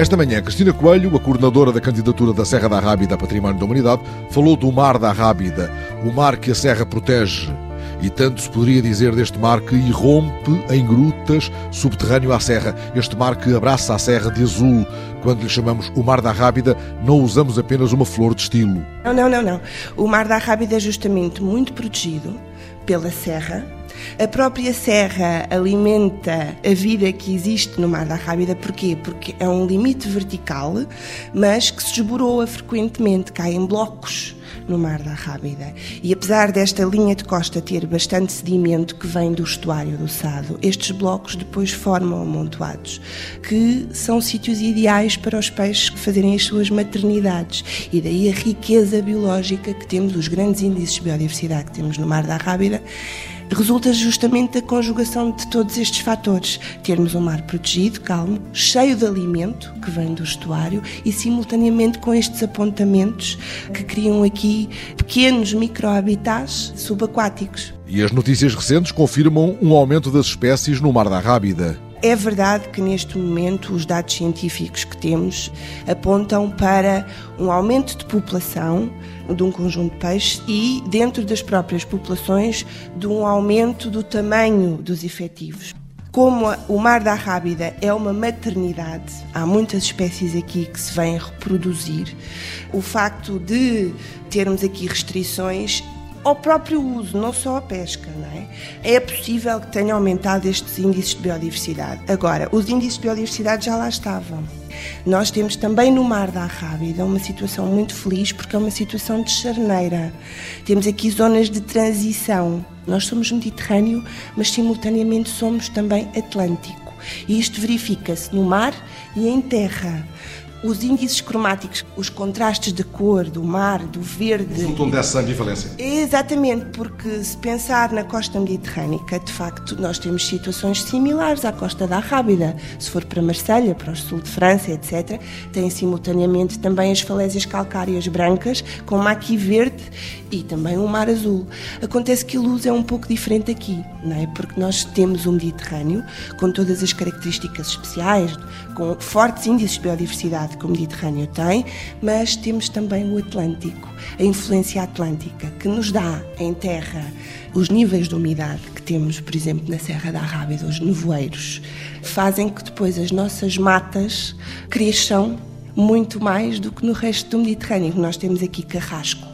Esta manhã, Cristina Coelho, a coordenadora da candidatura da Serra da Rábida a Património da Humanidade, falou do Mar da Rábida, o mar que a Serra protege. E tanto se poderia dizer deste mar que irrompe em grutas subterrâneo à Serra. Este mar que abraça a Serra de azul. Quando lhe chamamos o Mar da Rábida, não usamos apenas uma flor de estilo. Não, não, não, não. O Mar da Rábida é justamente muito protegido pela Serra a própria serra alimenta a vida que existe no Mar da Rábida, porquê? Porque é um limite vertical, mas que se esboroa frequentemente, cai em blocos no Mar da Rábida. E apesar desta linha de costa ter bastante sedimento que vem do estuário do Sado, estes blocos depois formam amontoados, que são sítios ideais para os peixes fazerem as suas maternidades. E daí a riqueza biológica que temos, os grandes índices de biodiversidade que temos no Mar da Rábida resulta justamente da conjugação de todos estes fatores. Termos um mar protegido, calmo, cheio de alimento que vem do estuário e simultaneamente com estes apontamentos que criam aqui pequenos microhabitats subaquáticos. E as notícias recentes confirmam um aumento das espécies no Mar da Rábida. É verdade que neste momento os dados científicos que temos apontam para um aumento de população de um conjunto de peixes e, dentro das próprias populações, de um aumento do tamanho dos efetivos. Como o mar da Rábida é uma maternidade, há muitas espécies aqui que se vêm reproduzir. O facto de termos aqui restrições ao próprio uso, não só à pesca, não é? É possível que tenha aumentado estes índices de biodiversidade. Agora, os índices de biodiversidade já lá estavam. Nós temos também no Mar da Arrábida uma situação muito feliz porque é uma situação de charneira. Temos aqui zonas de transição. Nós somos Mediterrâneo, mas simultaneamente somos também Atlântico. E isto verifica-se no mar e em terra. Os índices cromáticos, os contrastes de cor do mar, do verde. Resultam dessa ambivalência. Exatamente, porque se pensar na costa mediterrânica, de facto, nós temos situações similares à costa da Rábida. Se for para Marselha, para o sul de França, etc., tem simultaneamente também as falésias calcárias brancas, com maqui verde e também um mar azul. Acontece que a luz é um pouco diferente aqui, não é? Porque nós temos o Mediterrâneo, com todas as características especiais, com fortes índices de biodiversidade que o Mediterrâneo tem, mas temos também o Atlântico, a influência atlântica, que nos dá em terra os níveis de umidade que temos, por exemplo, na Serra da Arrábida, os nevoeiros, fazem que depois as nossas matas cresçam muito mais do que no resto do Mediterrâneo. Nós temos aqui carrasco,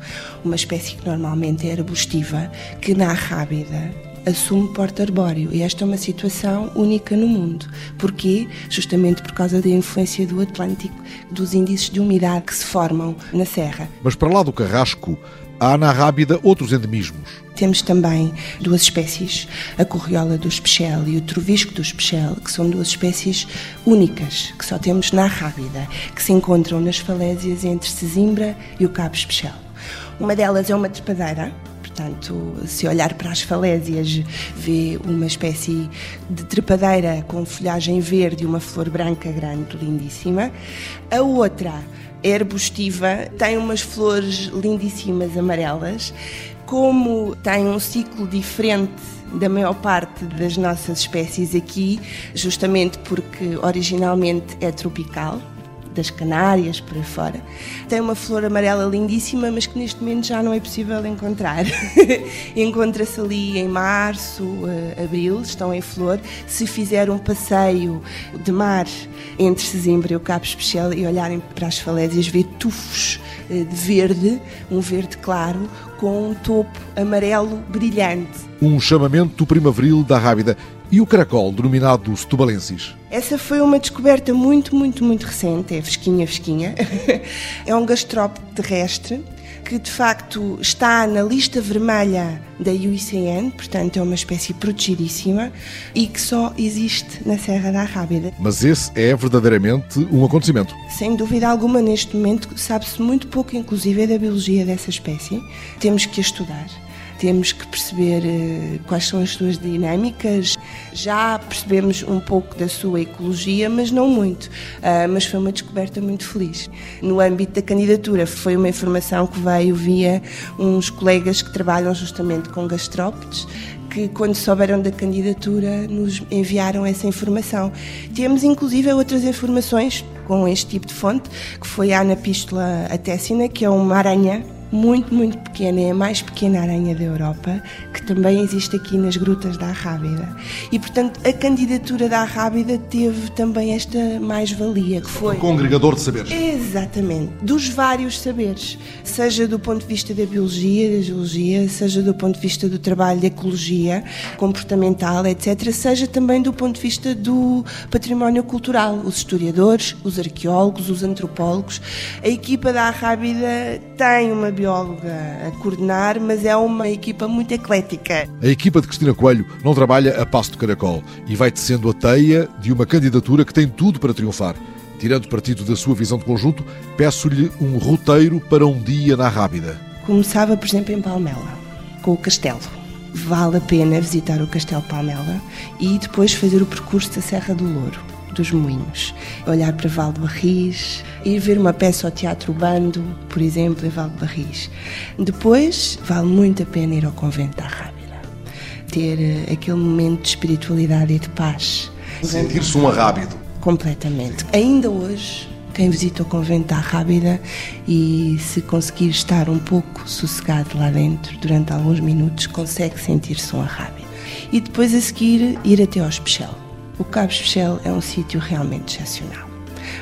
uma espécie que normalmente é arbustiva, que na Arrábida assume porte arbóreo. E esta é uma situação única no mundo. Porquê? Justamente por causa da influência do Atlântico, dos índices de umidade que se formam na serra. Mas para lá do carrasco, há na Rábida outros endemismos. Temos também duas espécies, a corriola do especial e o trovisco do especial, que são duas espécies únicas, que só temos na Rábida, que se encontram nas falésias entre Sesimbra e o Cabo Especial. Uma delas é uma trepadeira, Portanto, se olhar para as falésias, vê uma espécie de trepadeira com folhagem verde e uma flor branca grande, lindíssima. A outra é arbustiva, tem umas flores lindíssimas amarelas. Como tem um ciclo diferente da maior parte das nossas espécies aqui, justamente porque originalmente é tropical, das Canárias, por aí fora. Tem uma flor amarela lindíssima, mas que neste momento já não é possível encontrar. Encontra-se ali em março, uh, abril, estão em flor. Se fizer um passeio de mar entre Sesimbra e o Cabo Especial e olharem para as falésias, vê tufos uh, de verde, um verde claro, com um topo amarelo brilhante. Um chamamento primaveril da Rábida e o caracol, denominado Setubalensis? Essa foi uma descoberta muito, muito, muito recente, é fresquinha, fresquinha. é um gastrópodo terrestre que de facto está na lista vermelha da UICN, portanto é uma espécie protegidíssima e que só existe na Serra da Rábida. Mas esse é verdadeiramente um acontecimento? Sem dúvida alguma, neste momento sabe-se muito pouco, inclusive, da biologia dessa espécie. Temos que a estudar temos que perceber uh, quais são as suas dinâmicas. Já percebemos um pouco da sua ecologia, mas não muito. Uh, mas foi uma descoberta muito feliz. No âmbito da candidatura, foi uma informação que veio via uns colegas que trabalham justamente com gastrópodes que, quando souberam da candidatura, nos enviaram essa informação. Temos, inclusive, outras informações com este tipo de fonte, que foi a Anapístola Atessina, que é uma aranha muito, muito pequena, é a mais pequena aranha da Europa, que também existe aqui nas grutas da Arrábida. E, portanto, a candidatura da Arrábida teve também esta mais-valia, que foi... Um congregador de saberes. Exatamente, dos vários saberes, seja do ponto de vista da biologia, da geologia, seja do ponto de vista do trabalho de ecologia, comportamental, etc., seja também do ponto de vista do património cultural, os historiadores, os arqueólogos, os antropólogos. A equipa da Arrábida tem uma bióloga a coordenar, mas é uma equipa muito eclética. A equipa de Cristina Coelho não trabalha a passo de caracol e vai tecendo a teia de uma candidatura que tem tudo para triunfar. Tirando partido da sua visão de conjunto, peço-lhe um roteiro para um dia na Rábida. Começava, por exemplo, em Palmela, com o castelo. Vale a pena visitar o Castelo Palmela e depois fazer o percurso da Serra do Louro dos Moinhos. Olhar para Val de Barris, ir ver uma peça ao Teatro Bando, por exemplo, em Val de Barris. Depois, vale muito a pena ir ao Convento da Rábida. Ter uh, aquele momento de espiritualidade e de paz. Sentir-se um arrábido. Completamente. Ainda hoje, quem visita o convento da Rábida e se conseguir estar um pouco sossegado lá dentro durante alguns minutos, consegue sentir-se um arrábido. E depois a seguir ir até ao Especial. O Cabo Especial é um sítio realmente excepcional.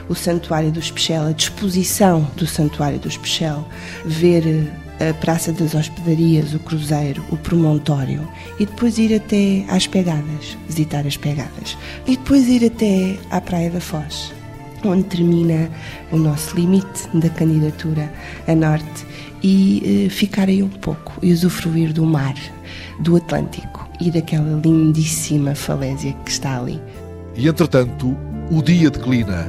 O Santuário do Especial, a disposição do Santuário do Especial, ver eh, a Praça das Hospedarias, o Cruzeiro, o Promontório e depois ir até às Pegadas, visitar as Pegadas e depois ir até à Praia da Foz, onde termina o nosso limite da candidatura a norte e eh, ficar aí um pouco e usufruir do mar, do Atlântico e daquela lindíssima falésia que está ali. E entretanto, o dia declina